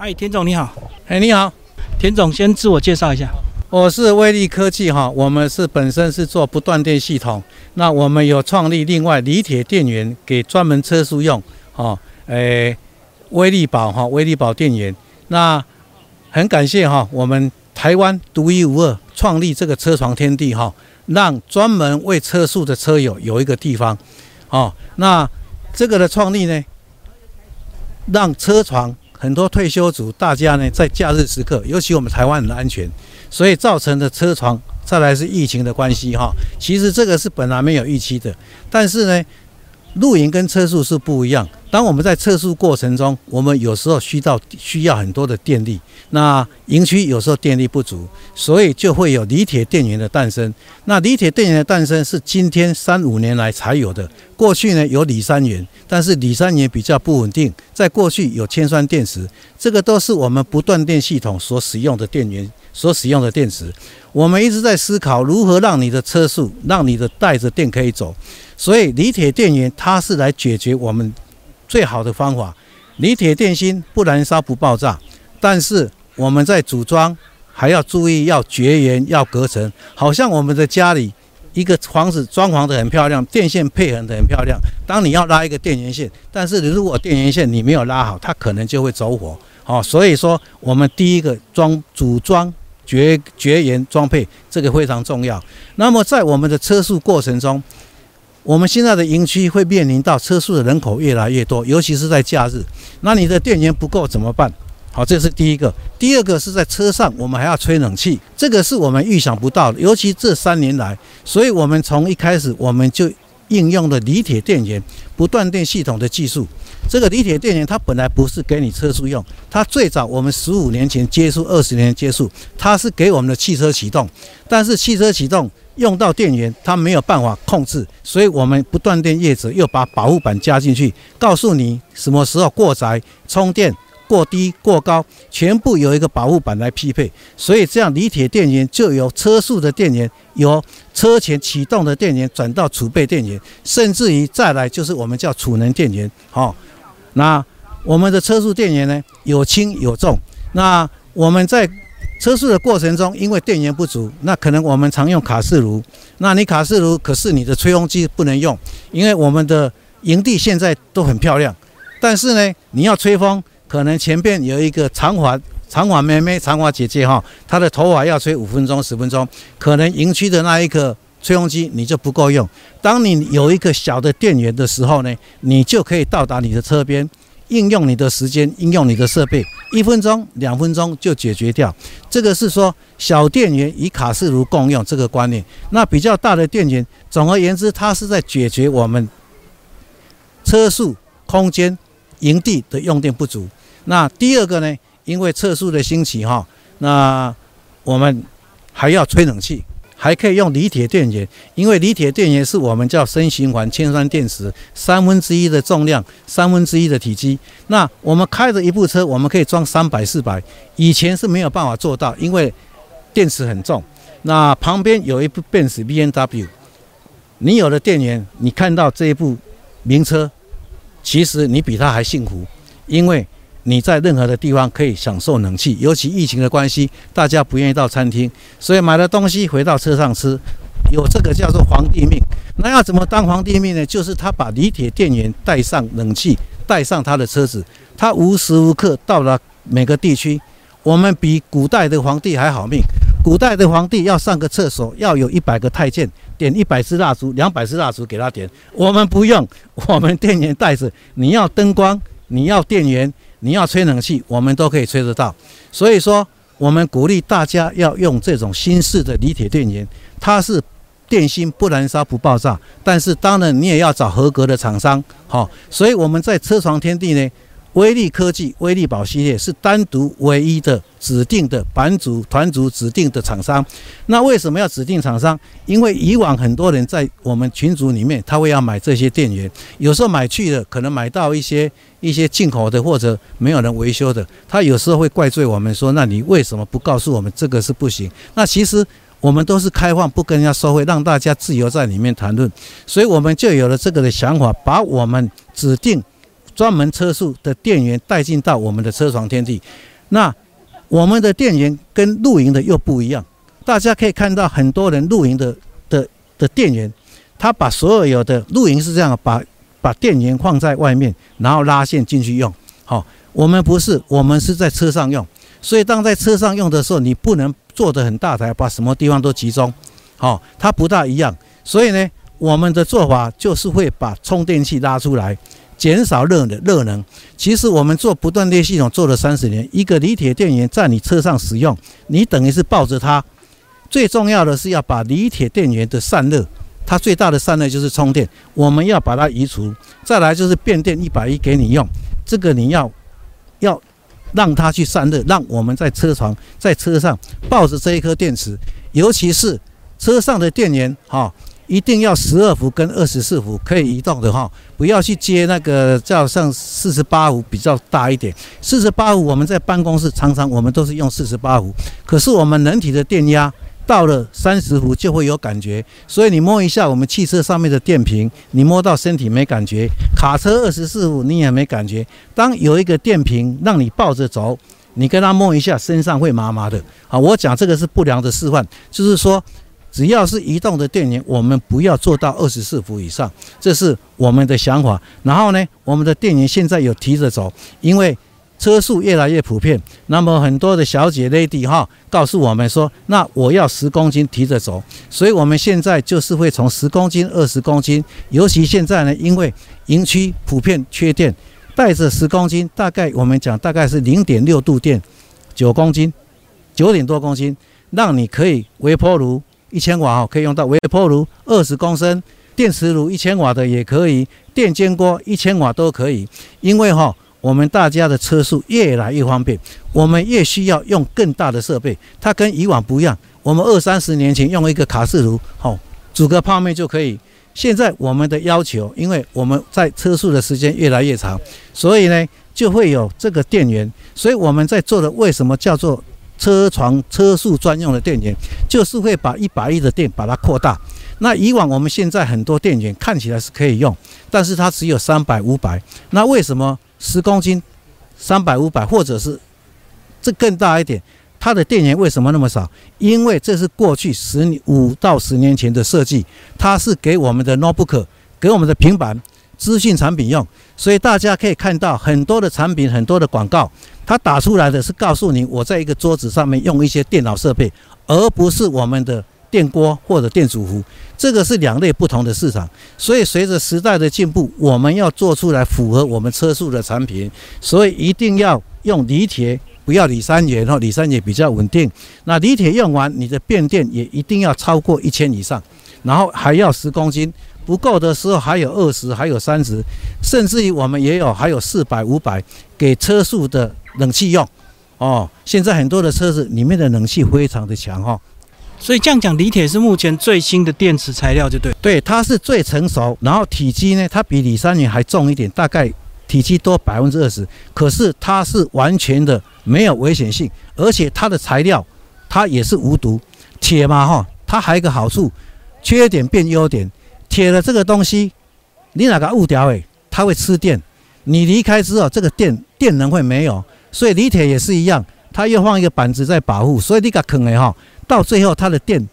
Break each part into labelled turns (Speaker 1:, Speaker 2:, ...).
Speaker 1: 嗨，田总你好。
Speaker 2: 哎，你好，
Speaker 1: 田总，先自我介绍一下。
Speaker 2: 我是威力科技哈，我们是本身是做不断电系统，那我们有创立另外锂铁电源给专门车速用，哈，哎，威力宝哈，威力宝电源。那很感谢哈，我们台湾独一无二创立这个车床天地哈，让专门为车速的车友有一个地方，哦，那这个的创立呢，让车床。很多退休族，大家呢在假日时刻，尤其我们台湾很安全，所以造成的车床，再来是疫情的关系哈。其实这个是本来没有预期的，但是呢。露营跟测速是不一样。当我们在测速过程中，我们有时候需到需要很多的电力，那营区有时候电力不足，所以就会有锂铁电源的诞生。那锂铁电源的诞生是今天三五年来才有的。过去呢有锂三元，但是锂三元比较不稳定。在过去有铅酸电池，这个都是我们不断电系统所使用的电源，所使用的电池。我们一直在思考如何让你的车速，让你的带着电可以走。所以锂铁电源它是来解决我们最好的方法。锂铁电芯不燃烧不爆炸，但是我们在组装还要注意要绝缘要隔层。好像我们的家里一个房子装潢的很漂亮，电线配合的很漂亮。当你要拉一个电源线，但是如果电源线你没有拉好，它可能就会走火。好，所以说我们第一个装组装绝绝缘装配这个非常重要。那么在我们的车速过程中，我们现在的营区会面临到车速的人口越来越多，尤其是在假日，那你的电源不够怎么办？好，这是第一个。第二个是在车上，我们还要吹冷气，这个是我们预想不到的，尤其这三年来，所以我们从一开始我们就应用了锂铁电源不断电系统的技术。这个锂铁电源它本来不是给你车速用，它最早我们十五年前接触，二十年接触，它是给我们的汽车启动，但是汽车启动。用到电源，它没有办法控制，所以我们不断电业者又把保护板加进去，告诉你什么时候过载、充电过低、过高，全部有一个保护板来匹配。所以这样锂铁电源就由车速的电源，由车前启动的电源转到储备电源，甚至于再来就是我们叫储能电源。好，那我们的车速电源呢，有轻有重。那我们在车速的过程中，因为电源不足，那可能我们常用卡式炉。那你卡式炉，可是你的吹风机不能用，因为我们的营地现在都很漂亮。但是呢，你要吹风，可能前边有一个长发长发妹妹、长发姐姐哈，她的头发要吹五分钟、十分钟，可能营区的那一个吹风机你就不够用。当你有一个小的电源的时候呢，你就可以到达你的车边。应用你的时间，应用你的设备，一分钟、两分钟就解决掉。这个是说小电源与卡式炉共用这个观念。那比较大的电源，总而言之，它是在解决我们车速、空间、营地的用电不足。那第二个呢，因为测速的兴起哈，那我们还要吹冷气。还可以用锂铁电源，因为锂铁电源是我们叫深循环铅酸电池，三分之一的重量，三分之一的体积。那我们开着一部车，我们可以装三百、四百，以前是没有办法做到，因为电池很重。那旁边有一部奔驰 B N W，你有了电源，你看到这一部名车，其实你比它还幸福，因为。你在任何的地方可以享受冷气，尤其疫情的关系，大家不愿意到餐厅，所以买了东西回到车上吃，有这个叫做皇帝命。那要怎么当皇帝命呢？就是他把锂铁电源带上冷气，带上他的车子，他无时无刻到了每个地区。我们比古代的皇帝还好命。古代的皇帝要上个厕所，要有一百个太监点一百支蜡烛，两百支蜡烛给他点。我们不用，我们电源带着。你要灯光，你要电源。你要吹冷气，我们都可以吹得到。所以说，我们鼓励大家要用这种新式的锂铁电源，它是电芯不燃烧不爆炸。但是当然你也要找合格的厂商，好。所以我们在车床天地呢。威力科技、威力宝系列是单独唯一的指定的版主、团组指定的厂商。那为什么要指定厂商？因为以往很多人在我们群组里面，他会要买这些电源，有时候买去了，可能买到一些一些进口的或者没有人维修的，他有时候会怪罪我们说：“那你为什么不告诉我们这个是不行？”那其实我们都是开放，不跟人家收费，让大家自由在里面谈论。所以我们就有了这个的想法，把我们指定。专门车速的电源带进到我们的车床天地。那我们的电源跟露营的又不一样，大家可以看到很多人露营的的的电源，他把所有有的露营是这样，把把电源放在外面，然后拉线进去用。好，我们不是，我们是在车上用，所以当在车上用的时候，你不能做的很大台，把什么地方都集中。好，它不大一样，所以呢，我们的做法就是会把充电器拉出来。减少热的热能。其实我们做不断电系统做了三十年，一个锂铁电源在你车上使用，你等于是抱着它。最重要的是要把锂铁电源的散热，它最大的散热就是充电，我们要把它移除。再来就是变电一百一给你用，这个你要要让它去散热，让我们在车床在车上抱着这一颗电池，尤其是车上的电源哈。一定要十二伏跟二十四伏可以移动的哈，不要去接那个叫像四十八伏比较大一点。四十八伏我们在办公室常常我们都是用四十八伏，可是我们人体的电压到了三十伏就会有感觉，所以你摸一下我们汽车上面的电瓶，你摸到身体没感觉；卡车二十四伏你也没感觉。当有一个电瓶让你抱着走，你跟他摸一下，身上会麻麻的。好，我讲这个是不良的示范，就是说。只要是移动的电源，我们不要做到二十四伏以上，这是我们的想法。然后呢，我们的电源现在有提着走，因为车速越来越普遍。那么很多的小姐 lady 哈，告诉我们说，那我要十公斤提着走。所以我们现在就是会从十公斤、二十公斤，尤其现在呢，因为营区普遍缺电，带着十公斤，大概我们讲大概是零点六度电，九公斤，九点多公斤，让你可以微波炉。一千瓦哦，可以用到微波炉二十公升，电磁炉一千瓦的也可以，电煎锅一千瓦都可以。因为哈，我们大家的车速越来越方便，我们越需要用更大的设备。它跟以往不一样，我们二三十年前用一个卡式炉，好煮个泡面就可以。现在我们的要求，因为我们在车速的时间越来越长，所以呢就会有这个电源。所以我们在做的为什么叫做？车床车速专用的电源，就是会把一百亿的电把它扩大。那以往我们现在很多电源看起来是可以用，但是它只有三百、五百。那为什么十公斤、三百、五百，或者是这更大一点，它的电源为什么那么少？因为这是过去十五到十年前的设计，它是给我们的 notebook、给我们的平板。资讯产品用，所以大家可以看到很多的产品，很多的广告，它打出来的是告诉你我在一个桌子上面用一些电脑设备，而不是我们的电锅或者电煮壶，这个是两类不同的市场。所以随着时代的进步，我们要做出来符合我们车速的产品，所以一定要用锂铁，不要锂三元哦，锂三元比较稳定。那锂铁用完，你的变电也一定要超过一千以上，然后还要十公斤。不够的时候还有二十，还有三十，甚至于我们也有还有四百、五百给车速的冷气用。哦，现在很多的车子里面的冷气非常的强哈。
Speaker 1: 所以这样讲，锂铁是目前最新的电池材料，就对。
Speaker 2: 对，它是最成熟，然后体积呢，它比锂三元还重一点，大概体积多百分之二十。可是它是完全的没有危险性，而且它的材料它也是无毒。铁嘛哈，它还有一个好处，缺点变优点。铁的这个东西，你哪个误掉诶，它会吃电。你离开之后，这个电电能会没有。所以锂铁也是一样，它又放一个板子在保护。所以你个坑诶哈，到最后它的电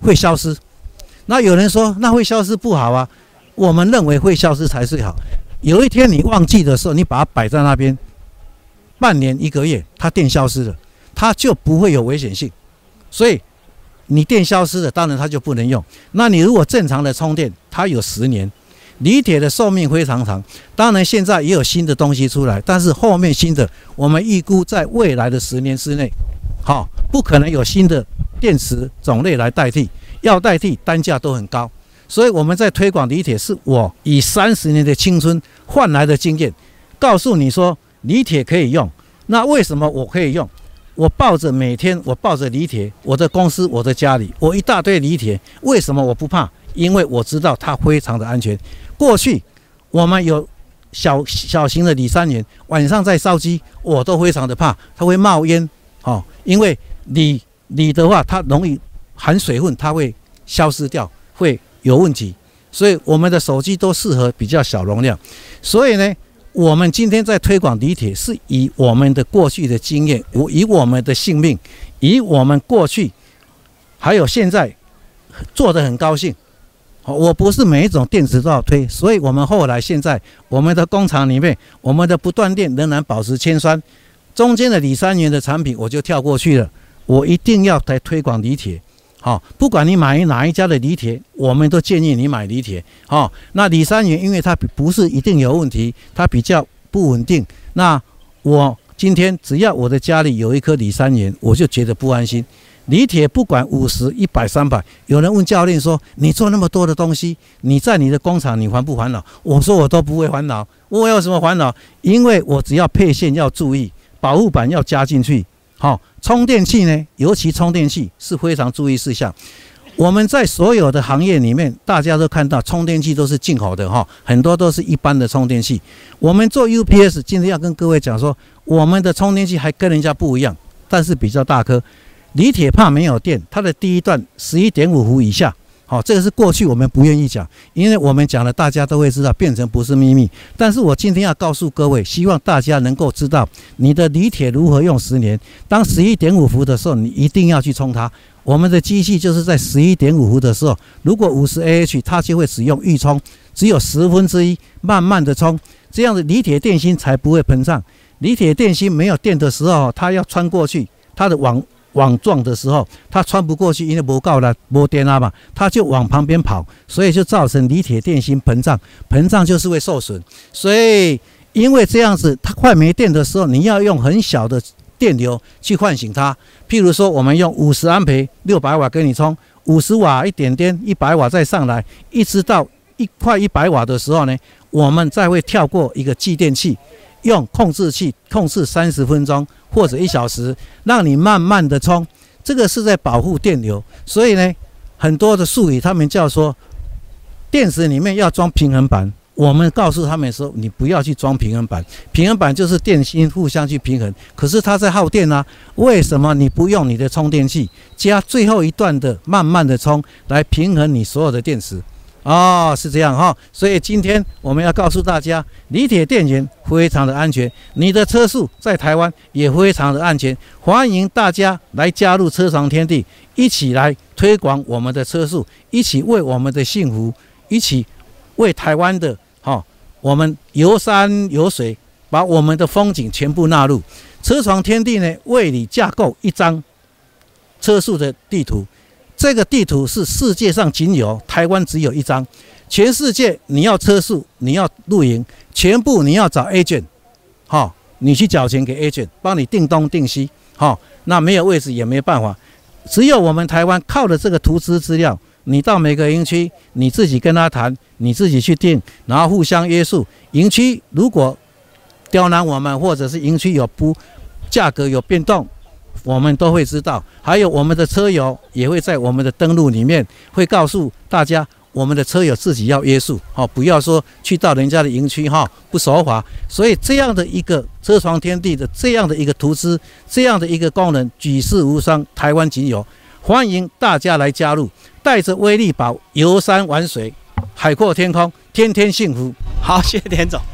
Speaker 2: 会消失。那有人说那会消失不好啊？我们认为会消失才是好。有一天你忘记的时候，你把它摆在那边，半年一个月，它电消失了，它就不会有危险性。所以。你电消失了，当然它就不能用。那你如果正常的充电，它有十年，锂铁的寿命非常长。当然现在也有新的东西出来，但是后面新的，我们预估在未来的十年之内，好，不可能有新的电池种类来代替，要代替单价都很高。所以我们在推广锂铁，是我以三十年的青春换来的经验，告诉你说锂铁可以用。那为什么我可以用？我抱着每天，我抱着锂铁，我的公司，我的家里，我一大堆锂铁。为什么我不怕？因为我知道它非常的安全。过去我们有小小型的锂三元，晚上在烧机，我都非常的怕，它会冒烟。哦，因为锂锂的话，它容易含水分，它会消失掉，会有问题。所以我们的手机都适合比较小容量。所以呢，我们今天在推广锂铁，是以我们的过去的经验，我以我们的性命，以我们过去还有现在做的很高兴。我不是每一种电池都要推，所以我们后来现在我们的工厂里面，我们的不断电仍然保持铅酸，中间的锂三元的产品我就跳过去了。我一定要来推广锂铁，好，不管你买哪一家的锂铁，我们都建议你买锂铁。好，那锂三元因为它不是一定有问题，它比较不稳定。那我今天只要我的家里有一颗锂三元，我就觉得不安心。锂铁不管五十、一百、三百，有人问教练说：“你做那么多的东西，你在你的工厂你烦不烦恼？”我说：“我都不会烦恼。我有什么烦恼？因为我只要配线要注意，保护板要加进去。好，充电器呢，尤其充电器是非常注意事项。我们在所有的行业里面，大家都看到充电器都是进口的哈，很多都是一般的充电器。我们做 UPS，今天要跟各位讲说，我们的充电器还跟人家不一样，但是比较大颗。锂铁怕没有电，它的第一段十一点五伏以下，好，这个是过去我们不愿意讲，因为我们讲了，大家都会知道，变成不是秘密。但是我今天要告诉各位，希望大家能够知道你的锂铁如何用十年。当十一点五伏的时候，你一定要去充它。我们的机器就是在十一点五伏的时候，如果五十 Ah，它就会使用预充，只有十分之一，慢慢的充，这样的锂铁电芯才不会膨胀。锂铁电芯没有电的时候，它要穿过去，它的网。网状的时候，它穿不过去，因为不够了，没电了嘛，它就往旁边跑，所以就造成锂铁电芯膨胀，膨胀就是会受损。所以因为这样子，它快没电的时候，你要用很小的电流去唤醒它。譬如说，我们用五十安培六百瓦给你充，五十瓦一点点，一百瓦再上来，一直到一块一百瓦的时候呢，我们再会跳过一个继电器。用控制器控制三十分钟或者一小时，让你慢慢的充，这个是在保护电流。所以呢，很多的术语他们叫说，电池里面要装平衡板。我们告诉他们说，你不要去装平衡板，平衡板就是电芯互相去平衡，可是它在耗电啊。为什么你不用你的充电器加最后一段的慢慢的充来平衡你所有的电池？哦，是这样哈，所以今天我们要告诉大家，锂铁电源非常的安全，你的车速在台湾也非常的安全，欢迎大家来加入车床天地，一起来推广我们的车速，一起为我们的幸福，一起为台湾的哈，我们游山游水，把我们的风景全部纳入车床天地呢，为你架构一张车速的地图。这个地图是世界上仅有，台湾只有一张。全世界你要车速，你要露营，全部你要找 agent，好，你去缴钱给 agent，帮你定东定西，好，那没有位置也没办法。只有我们台湾靠的这个图资资料，你到每个营区，你自己跟他谈，你自己去定，然后互相约束。营区如果刁难我们，或者是营区有不价格有变动。我们都会知道，还有我们的车友也会在我们的登录里面会告诉大家，我们的车友自己要约束，好，不要说去到人家的营区哈，不守法。所以这样的一个车床天地的这样的一个图资，这样的一个功能举世无双，台湾仅有，欢迎大家来加入，带着威力宝游山玩水，海阔天空，天天幸福。
Speaker 1: 好，谢谢田总。